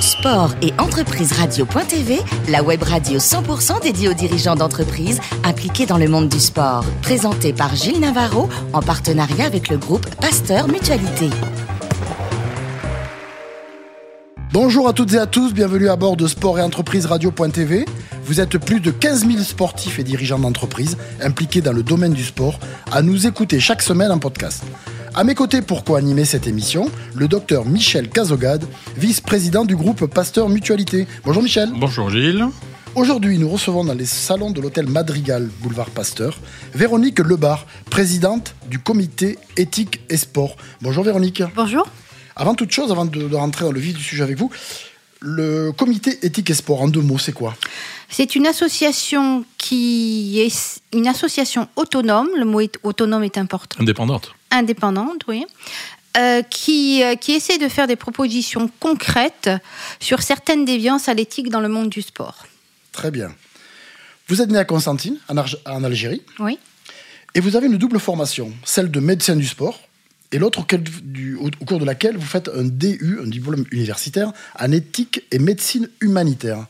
Sport et entreprise radio.tv, la web radio 100% dédiée aux dirigeants d'entreprises impliqués dans le monde du sport. Présentée par Gilles Navarro en partenariat avec le groupe Pasteur Mutualité. Bonjour à toutes et à tous, bienvenue à bord de Sport et Entreprise Radio.tv. Vous êtes plus de 15 000 sportifs et dirigeants d'entreprise impliqués dans le domaine du sport à nous écouter chaque semaine en podcast. À mes côtés pour co-animer cette émission, le docteur Michel Cazogade, vice-président du groupe Pasteur Mutualité. Bonjour Michel. Bonjour Gilles. Aujourd'hui, nous recevons dans les salons de l'hôtel Madrigal, boulevard Pasteur, Véronique Lebar, présidente du comité éthique et sport. Bonjour Véronique. Bonjour. Avant toute chose, avant de, rentrer dans le vif du sujet avec vous, le comité éthique et sport, en deux mots, c'est quoi? C'est une association qui est une association autonome, le mot autonome est important. Indépendante. Indépendante, oui. Euh, qui, euh, qui essaie de faire des propositions concrètes sur certaines déviances à l'éthique dans le monde du sport. Très bien. Vous êtes né à Constantine, en, en Algérie. Oui. Et vous avez une double formation, celle de médecin du sport, et l'autre au, cours de laquelle vous faites un DU, un diplôme universitaire, en éthique et médecine humanitaire.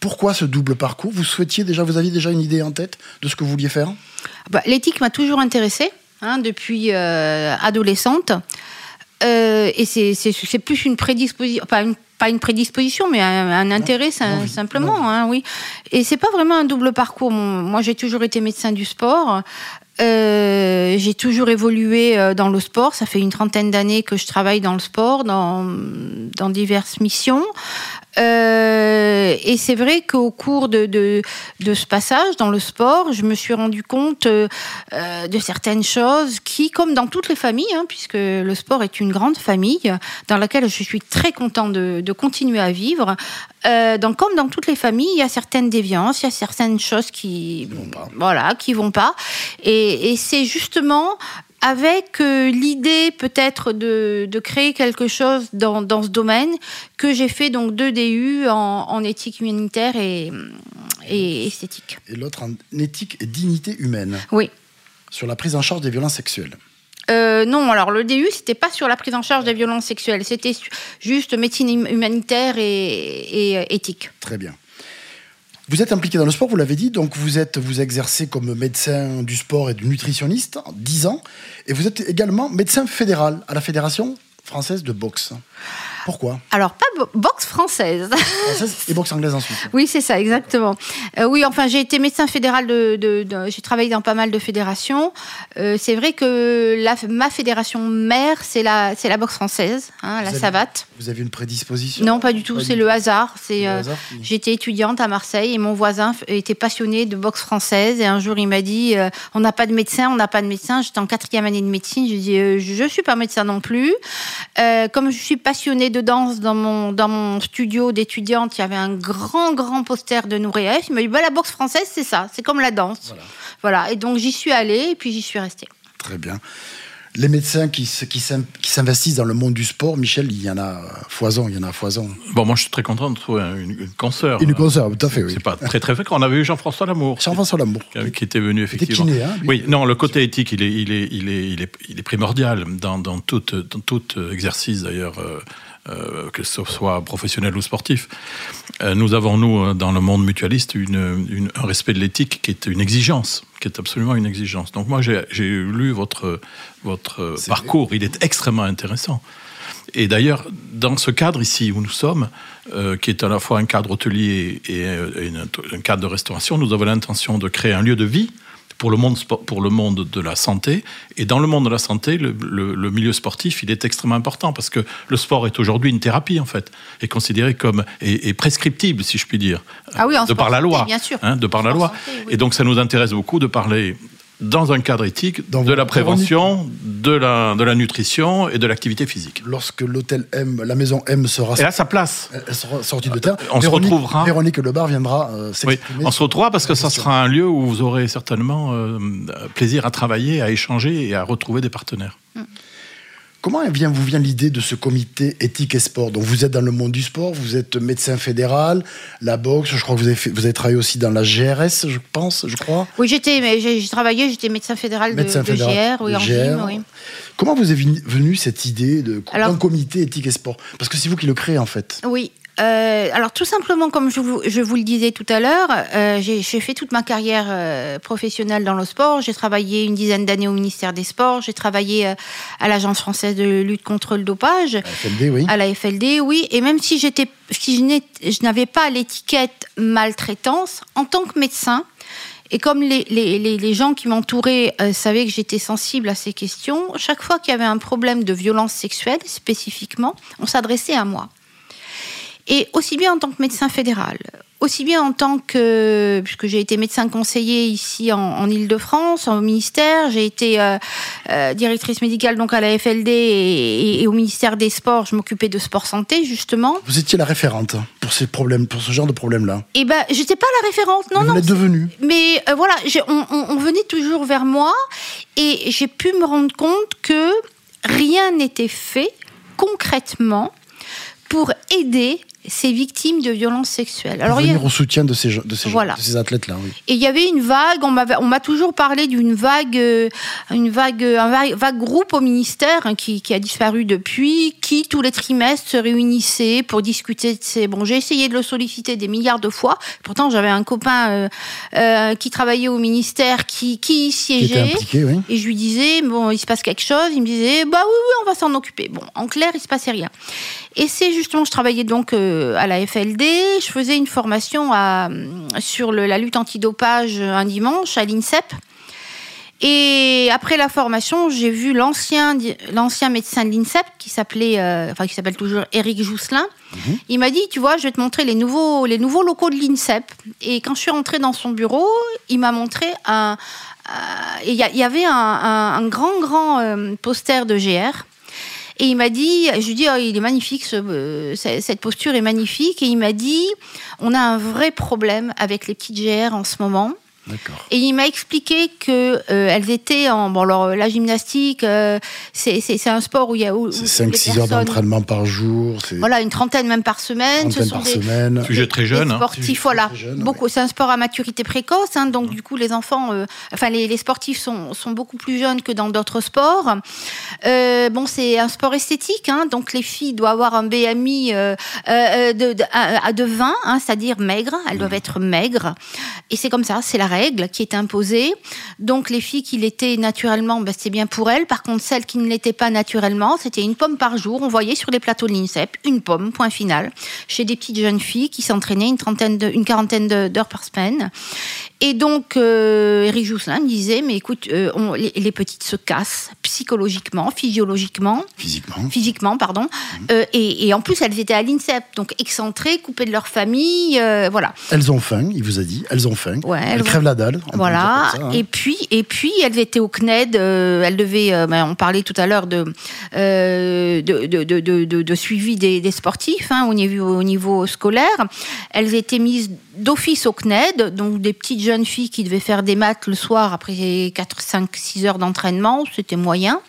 Pourquoi ce double parcours? Vous souhaitiez déjà, vous aviez déjà une idée en tête de ce que vous vouliez faire? Bah, L'éthique m'a toujours intéressée hein, depuis euh, adolescente. Euh, et c'est plus une prédisposition, pas une, pas une prédisposition, mais un, intérêt simplement, hein, oui. Et c'est pas vraiment un double parcours. moi, j'ai toujours été médecin du sport. Euh, j'ai toujours évolué dans le sport. Ça fait une trentaine d'années que je travaille dans le sport, dans, dans diverses missions. Euh, et c'est vrai qu'au cours de, de, de, ce passage dans le sport, je me suis rendu compte euh, de certaines choses qui, comme dans toutes les familles, hein, puisque le sport est une grande famille dans laquelle je suis très content de, de continuer à vivre, euh, donc, comme dans toutes les familles, il y a certaines déviances, il y a certaines choses qui, voilà, qui vont pas. Et, et c'est justement avec euh, l'idée peut-être de, de, créer quelque chose dans, dans ce domaine que j'ai fait donc deux DU en, en éthique humanitaire et, et esthétique. Et l'autre en éthique et dignité humaine. Oui. Sur la prise en charge des violences sexuelles. Euh, non, alors le DU, c'était pas sur la prise en charge des violences sexuelles, c'était juste médecine humanitaire et, euh, éthique. Très bien. Vous êtes impliqué dans le sport, vous l'avez dit, donc vous êtes vous exercez comme médecin du sport et du nutritionniste, 10 ans, et vous êtes également médecin fédéral à la Fédération française de boxe. Pourquoi? Alors, pas boxe française. Française et boxe anglaise ensuite. oui, c'est ça, exactement. Euh, oui, enfin, j'ai été médecin fédéral de. j'ai travaillé dans pas mal de fédérations. Euh, c'est vrai que la, ma fédération mère, c'est la, la boxe française, hein, la savate. Vous avez une prédisposition? Non, pas du tout. C'est le hasard. C'est, euh, J'étais étudiante à Marseille et mon voisin était passionné de boxe française. Et un jour, il m'a dit On n'a pas de médecin, on n'a pas de médecin. J'étais en quatrième année de médecine. Je dis Je ne suis pas médecin non plus. Comme je suis passionnée de danse dans mon, dans mon studio d'étudiante, il y avait un grand, grand poster de Nouréef. Il m'a dit bah, la boxe française, c'est ça, c'est comme la danse. Voilà. Et donc j'y suis allée et puis j'y suis restée. Très bien. Les médecins qui, qui s'investissent dans le monde du sport, Michel, il y en a foison, il y en a foison. Bon, moi je suis très content de trouver une, une consoeur. Une consoeur, tout à fait, oui. C'est pas très très fréquent. On avait eu Jean-François Lamour. Jean-François Lamour. Qui, était venu effectivement. Kiné, hein, oui, non, le côté éthique, il est, il est, il est, il est, il est primordial dans, dans, tout, dans tout exercice d'ailleurs. Euh, euh, que ce soit professionnel ou sportif. Euh, nous avons, nous, dans le monde mutualiste, une, un respect de l'éthique qui est une exigence, qui est absolument une exigence. Donc moi, j'ai lu votre, votre parcours, il est extrêmement intéressant. Et d'ailleurs, dans ce cadre ici où nous sommes, euh, qui est à la fois un cadre hôtelier et, un cadre de restauration, nous avons l'intention de créer un lieu de vie pour le monde pour le monde de la santé. Et dans le monde de la santé, le, milieu sportif, il est extrêmement important parce que le sport est aujourd'hui une thérapie en fait, est considéré comme et, prescriptible, si je puis dire, ah oui, de par la loi, bien sûr. Hein, de par la loi. Et donc ça nous intéresse beaucoup de parler dans un cadre éthique de la prévention, de la, de la nutrition et de l'activité physique. Lorsque l'hôtel M, la maison M sera, et là, sa place. Elle sera sortie de terre. On se retrouvera. Véronique Lebar viendra euh, s'exprimer. on se retrouvera parce que ça sera un lieu où vous aurez certainement euh, plaisir à travailler, à échanger et à retrouver des partenaires. Mm. Comment vient, vous vient l'idée de ce comité éthique et sport Donc vous êtes dans le monde du sport, vous êtes médecin fédéral, la boxe, je crois que vous avez, vous avez travaillé aussi dans la GRS, je pense, je crois. Oui, j'étais, j'ai travaillé, j'étais médecin fédéral de, GR, oui, en gym, oui. Comment vous est venue cette idée de d'un comité éthique et sport? Parce que c'est vous qui le créez en fait. Oui, euh, alors tout simplement, comme je vous, je vous le disais tout à l'heure, euh, j'ai fait toute ma carrière euh, professionnelle dans le sport. J'ai travaillé une dizaine d'années au ministère des Sports. J'ai travaillé à l'Agence française de lutte contre le dopage. À la FLD, oui. À la FLD, oui. Et même si j'étais, si je n'avais pas l'étiquette maltraitance, en tant que médecin, et comme les, les, les gens qui m'entouraient savaient que j'étais sensible à ces questions, chaque fois qu'il y avait un problème de violence sexuelle spécifiquement, on s'adressait à moi. Et aussi bien en tant que médecin fédéral, aussi bien en tant que, puisque j'ai été médecin conseiller ici en, en Ile-de-France, au ministère, j'ai été euh, euh, directrice médicale donc à la FLD et, au ministère des Sports, je m'occupais de sport santé justement. Vous étiez la référente pour ces problèmes, pour ce genre de problème-là. Eh ben, j'étais pas la référente, non, mais non. Vous l'êtes devenue. Mais euh, voilà, on, on venait toujours vers moi et j'ai pu me rendre compte que rien n'était fait concrètement pour aider ces victimes de violences sexuelles. Alors, venir au soutien de ces, de ces, de ces athlètes-là, oui. Et il y avait une vague, on m'a toujours parlé d'une vague, euh, une vague, un vague, groupe au ministère hein, qui, qui, a disparu depuis, qui tous les trimestres se réunissait pour discuter de ces... Bon, j'ai essayé de le solliciter des milliards de fois, pourtant j'avais un copain euh, euh, qui travaillait au ministère, qui, qui siégeait, oui. et je lui disais, bon, il se passe quelque chose, il me disait, bah oui, oui, on va s'en occuper. Bon, en clair, il se passait rien. Et c'est justement, je travaillais donc à la FLD. Je faisais une formation à, sur la lutte antidopage un dimanche à l'INSEP. Et après la formation, j'ai vu l'ancien l'ancien médecin de l'INSEP qui s'appelait euh, enfin qui s'appelle toujours Éric Jousselin. Mhm. Il m'a dit tu vois, je vais te montrer les nouveaux les nouveaux locaux de l'INSEP. Et quand je suis rentrée dans son bureau, il m'a montré un il y, avait un, grand grand euh, poster de GR et il m'a dit, je lui dis, oh, il est magnifique, euh, cette posture est magnifique. Et il m'a dit, on a un vrai problème avec les petites GR en ce moment. Et il m'a expliqué que euh, elles étaient en bon alors la gymnastique euh, c'est un sport où il y a c'est 5 6 heures d'entraînement par jour, voilà une trentaine même par semaine, ce sont par des, semaine. Sujet très jeune hein. sportifs voilà. beaucoup c'est un sport à maturité précoce hein, donc du coup les enfants euh, enfin les, les, sportifs sont, sont beaucoup plus jeunes que dans d'autres sports. bon c'est un sport esthétique hein, donc les filles doivent avoir un BMI de, de, de, 20 hein, c'est-à-dire maigre, elles doivent mmh. être maigres et c'est comme ça, c'est la règle qui est imposée. Donc les filles qui l'étaient naturellement, ben, c'est bien pour elles. Par contre, celles qui ne l'étaient pas naturellement, c'était une pomme par jour. On voyait sur les plateaux de l'INSEP une pomme, point final, chez des petites jeunes filles qui s'entraînaient une trentaine, de, une quarantaine d'heures par semaine. Et donc, euh, Eric Jousselin me disait, mais écoute, euh, on, les, petites se cassent psychologiquement, physiologiquement. Physiquement. Physiquement, pardon. Mmh. Euh, et, et, en plus, elles étaient à l'INSEP, donc excentrées, coupées de leur famille, euh, voilà. Elles ont faim, il vous a dit, elles ont faim. Ouais, elles, crèvent la dalle. Voilà. Ça, hein. Et puis, et puis, elles étaient au CNED. Euh, elles devaient. Ben, on parlait tout à l'heure de, de, de, de, de, suivi des, des sportifs hein, au niveau au niveau scolaire. Elles étaient mises d'office au CNED, donc des petites jeunes filles qui devaient faire des maths le soir après 4, 5, 6 heures d'entraînement, c'était moyen.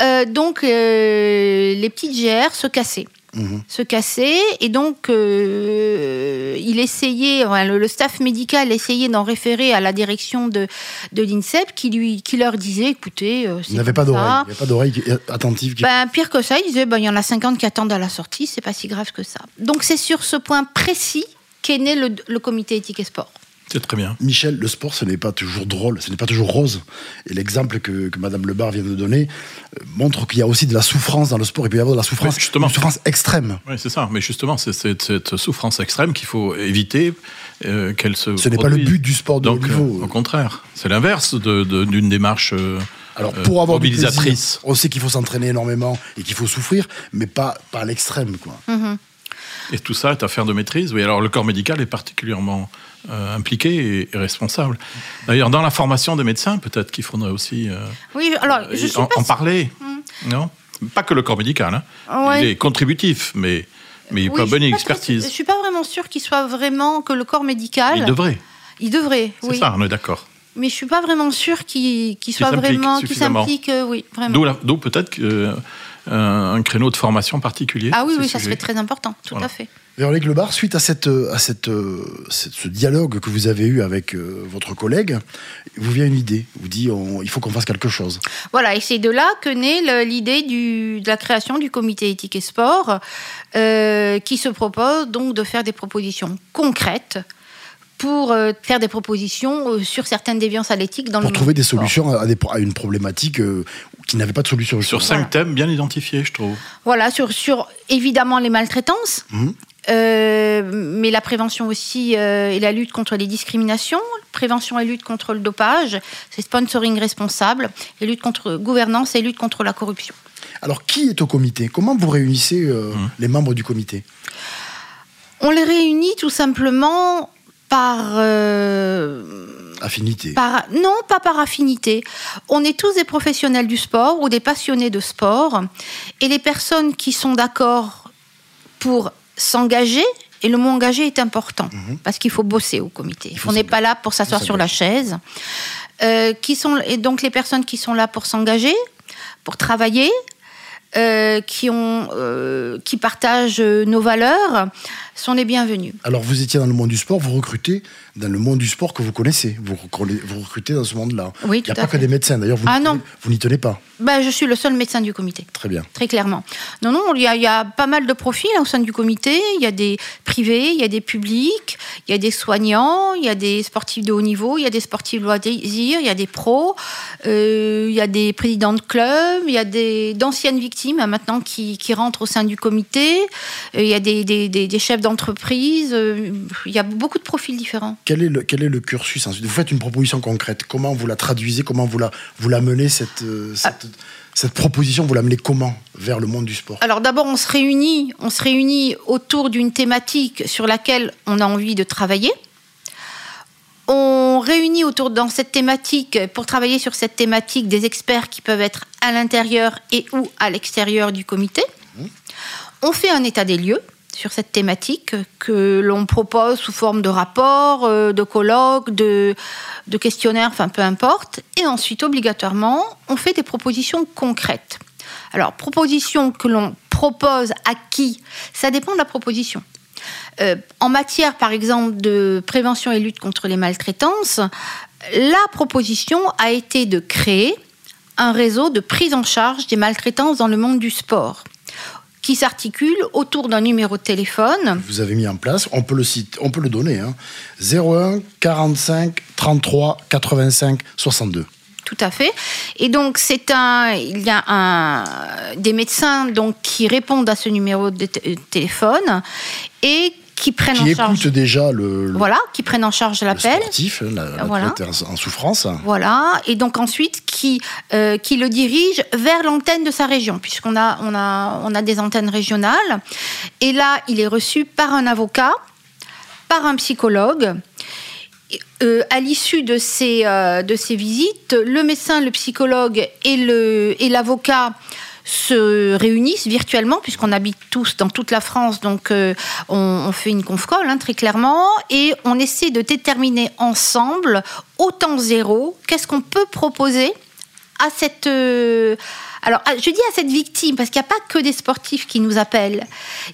Euh, donc euh, les petites GR se cassaient. Mhm. se cassaient et donc euh, il essayait le, staff médical essayait d'en référer à la direction de, de l'INSEP qui lui qui leur disait écoutez il n'y avait pas d'oreille. Pas d'oreille attentive ben, pire que ça il disait ben, il y en a 50 qui attendent à la sortie c'est pas si grave que ça. Donc c'est sur ce point précis qu'est né le, le comité éthique et sport c'est très bien. Michel, le sport, ce n'est pas toujours drôle, ce n'est pas toujours rose. Et l'exemple que, que Madame Lebar vient de donner euh, montre qu'il y a aussi de la souffrance dans le sport. Il peut y avoir de la souffrance, justement. une souffrance extrême. Oui, c'est ça. Mais justement, c'est cette souffrance extrême qu'il faut éviter euh, qu'elle se. Ce n'est pas le but du sport de haut niveau. Euh, au contraire, c'est l'inverse d'une de, démarche. Alors pour avoir mobilisatrice. on sait qu'il faut s'entraîner énormément et qu'il faut souffrir, mais pas, pas à l'extrême. quoi. Mm-hmm. Et tout ça est affaire de maîtrise. Oui, alors le corps médical est particulièrement euh, impliqué et, responsable. D'ailleurs, dans la formation des médecins, peut-être qu'il faudrait aussi euh, oui, alors, je en, parler. Hmm. Non? Pas que le corps médical. Hein. Il est contributif, mais, mais il pas bonne expertise. je ne suis pas vraiment sûre qu'il soit vraiment que le corps médical. Il devrait. Il devrait, oui. C'est ça, on est d'accord. Mais je suis pas vraiment sûre qu'il soit vraiment, qu'il s'implique, euh, oui, vraiment. D'où peut-être que un créneau de formation particulier. Ah oui, oui, ça serait très important, tout à fait. Véronique Lebar, suite à, cette, à cette, ce dialogue que vous avez eu avec votre collègue, vous vient une idée, vous dit il faut qu'on fasse quelque chose. Voilà, et c'est de là que naît l'idée de la création du comité éthique et sport, qui se propose donc de faire des propositions concrètes pour euh, faire des propositions euh, sur certaines déviances à l'éthique dans pour trouver des solutions à, à, une problématique euh, qui n'avait pas de solution. Sur cinq thèmes bien identifiés, je trouve. Voilà, sur, sur évidemment les maltraitances. Mmh. mais la prévention aussi et la lutte contre les discriminations, prévention et lutte contre le dopage, c'est sponsoring responsable, et lutte contre gouvernance et lutte contre la corruption. Alors, qui est au comité? Comment vous réunissez mmh. les membres du comité? On les réunit tout simplement par... Euh, affinité. Par, non, pas par affinité. On est tous des professionnels du sport ou des passionnés de sport. Et les personnes qui sont d'accord pour s'engager, et le mot engagé est important, mhm. parce qu'il faut bosser au comité. On n'est pas là pour s'asseoir sur la chaise. Euh, qui sont, et donc les personnes qui sont là pour s'engager, pour travailler, euh, qui, ont, qui partagent nos valeurs, sont les bienvenus. Alors vous étiez dans le monde du sport, vous recrutez dans le monde du sport que vous connaissez. Vous, vous recrutez dans ce monde-là. Oui, Il n'y a pas que des médecins, d'ailleurs, vous, ah, vous n'y tenez pas. Ben, je suis le seul médecin du comité. Très bien. Très clairement. Non, non, il y, a, il y a pas mal de profils au sein du comité. Il y a des privés, il y a des publics, il y a des soignants, il y a des sportifs de haut niveau, il y a des sportifs loisirs, il y a des pros, euh, il y a des présidents de clubs, il y a d'anciennes victimes hein, maintenant qui, qui, rentrent au sein du comité, euh, il y a des, des, des, des chefs d'entreprise, euh, il y a beaucoup de profils différents. Quel est le, quel est le cursus ensuite? Vous faites une proposition concrète. Comment vous la traduisez? Comment vous la, vous la menez, cette, euh, cette, cette proposition? Vous la menez comment vers le monde du sport? Alors d'abord, on se réunit, on se réunit autour d'une thématique sur laquelle on a envie de travailler. On réunit autour dans cette thématique, pour travailler sur cette thématique, des experts qui peuvent être à l'intérieur et ou à l'extérieur du comité. Mmh. On fait un état des lieux sur cette thématique que l'on propose sous forme de rapport, euh, de colloques, de, de questionnaires, enfin peu importe. Et ensuite, obligatoirement, on fait des propositions concrètes. Alors, propositions que l'on propose à qui Ça dépend de la proposition. Euh, en matière, par exemple, de prévention et lutte contre les maltraitances, la proposition a été de créer un réseau de prise en charge des maltraitances dans le monde du sport qui s'articule autour d'un numéro de téléphone. Vous avez mis en place, on peut le, citer, on peut le donner, hein, 01 45 33 85 62. Tout à fait. Et donc c'est un, il y a un, des médecins donc qui répondent à ce numéro de téléphone et qui prennent qui en charge. écoutent déjà le, voilà, qui prennent en charge l'appel. Sportif, la, voilà. en souffrance. Voilà, et donc ensuite qui euh, qui le dirige vers l'antenne de sa région, puisqu'on a on a on a des antennes régionales. Et là, il est reçu par un avocat, par un psychologue. Euh, à l'issue de ces, euh, de ces visites, le médecin, le psychologue et l'avocat se réunissent virtuellement, puisqu'on habite tous dans toute la France, donc euh, on, fait une conf call, hein, très clairement, et on essaie de déterminer ensemble, au temps zéro, qu'est-ce qu'on peut proposer à cette, euh, alors, je dis à cette victime, parce qu'il n'y a pas que des sportifs qui nous appellent.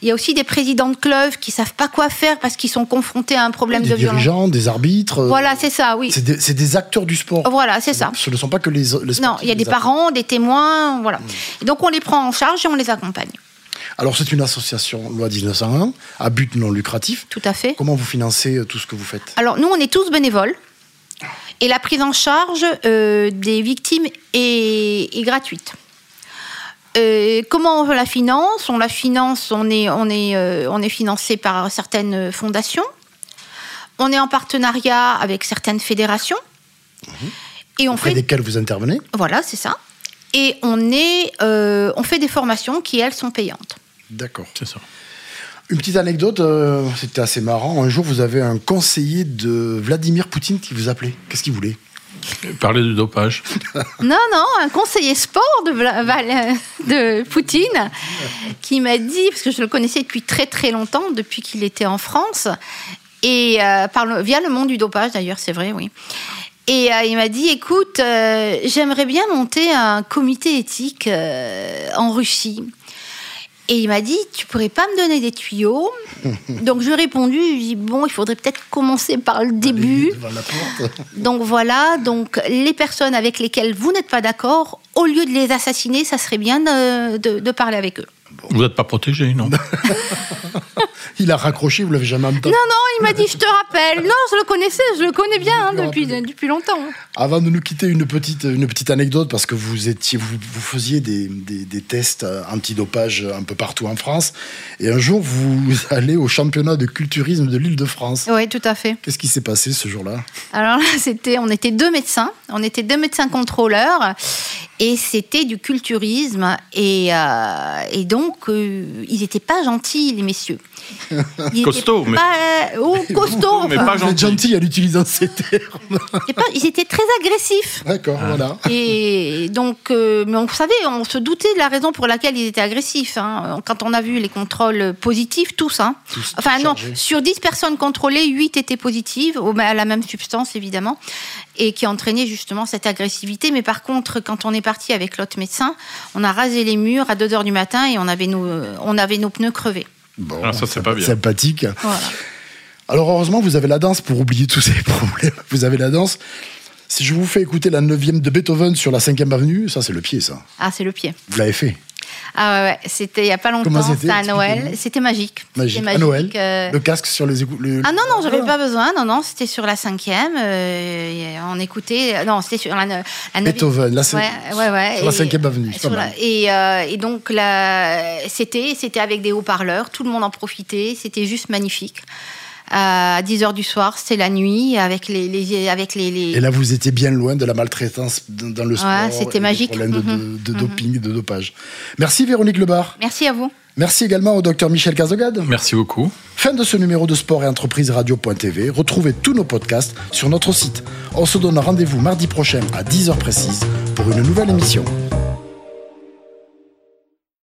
Il y a aussi des présidents de clubs qui savent pas quoi faire parce qu'ils sont confrontés à un problème de violence. Des dirigeants, des arbitres. Euh, voilà, c'est ça, oui. C'est des, acteurs du sport. Voilà, c'est ça. Ce ne sont pas que les, les Non, il y a des parents, des témoins, voilà. Mm. Et donc, on les prend en charge et on les accompagne. Alors, c'est une association loi 1901 à but non lucratif. Tout à fait. Comment vous financez euh, tout ce que vous faites? Alors, nous, on est tous bénévoles. Et la prise en charge euh, des victimes est gratuite. Euh, comment on la finance? On la finance, on est, on, est, euh, on est financé par certaines fondations. On est en partenariat avec certaines fédérations. Et on Auprès fait desquelles vous intervenez? Voilà, c'est ça. Et on, est, euh, on fait des formations qui, elles, sont payantes. D'accord. C'est ça. Une petite anecdote, c'était assez marrant. Un jour, vous avez un conseiller de Vladimir Poutine qui vous appelait. Qu'est-ce qu'il voulait? Parler du dopage. Non, non, un conseiller sport de, de Poutine qui m'a dit, parce que je le connaissais depuis très très longtemps, depuis qu'il était en France, et euh, via le monde du dopage d'ailleurs, c'est vrai, oui. Et euh, il m'a dit, écoute, euh, j'aimerais bien monter un comité éthique euh, en Russie. Et il m'a dit, tu pourrais pas me donner des tuyaux Donc je lui ai répondu, je lui ai dit, bon, il faudrait peut-être commencer par le début. Donc voilà, donc les personnes avec lesquelles vous n'êtes pas d'accord, au lieu de les assassiner, ça serait bien de, de- de parler avec eux. Vous n'êtes pas protégé, non Il a raccroché, vous l'avez jamais entendu. Non, non, il m'a dit, je te rappelle. Non, je le connaissais, je le connais bien hein, depuis, depuis longtemps. Avant de nous quitter, une petite, une petite anecdote, parce que vous, étiez, vous, vous faisiez des, des- des tests antidopage un peu partout en France. Et un jour, vous allez au championnat de culturisme de l'île de France. Oui, tout à fait. Qu'est-ce qui s'est passé ce jour-là? Alors là, c'était, on était deux médecins, on était deux médecins contrôleurs, et c'était du culturisme, et, euh, et donc euh, ils n'étaient pas gentils, les messieurs. Ils Costauds, mais- pas- oh, costauds. Mais enfin, pas gentil. gentil à l'utiliser ces termes. pas- ils étaient très agressifs. D'accord, voilà. Et donc, euh, mais on vous savez, on se doutait de la raison pour laquelle ils étaient agressifs. hein. Quand on a vu les contrôles positifs, tous, hein. Tous enfin non, chargés. sur 10 personnes contrôlées, 8 étaient positives, à la même substance évidemment, et qui entraînait justement cette agressivité. Mais par contre, quand on est parti avec l'autre médecin, on a rasé les murs à 2 heures du matin et on avait nos, on avait nos pneus crevés. Bon, Ah, ça, c'est pas bien. Sympathique. Voilà. Alors heureusement, vous avez la danse pour oublier tous ces problèmes. Vous avez la danse. Si je vous fais écouter la 9 de Beethoven sur la 5e avenue, ça c'est le pied, ça. Ah, c'est le pied. Vous l'avez fait. Ah ouais, ouais, c'était il y a pas longtemps, c'était à Noël, c'était magique. Magique. C'était À Noël. euh, Le casque sur les écoutes. le- Ah non, non, j'avais Ah. pas besoin. Non, non, c'était sur la cinquième. euh, on écoutait. Non, c'était sur la, la Beethoven, là c'est Ouais, ouais, ouais. sur la 5e avenue. la- et, euh, et donc c'était avec des haut-parleurs. Tout le monde en profitait. C'était juste magnifique. À 10 heures du soir, c'était la nuit avec les, les- avec les, les- Et là, vous étiez bien loin de la maltraitance dans le sport. c'était magique. problèmes de, Mhm. de- de doping, de dopage. Merci Véronique Lebar. Merci à vous. Merci également au docteur Michel Cazogade. Merci beaucoup. Fin de ce numéro de sport et entreprise radio.tv. Retrouvez tous nos podcasts sur notre site. On se donne rendez-vous mardi prochain à 10h précise pour une nouvelle émission.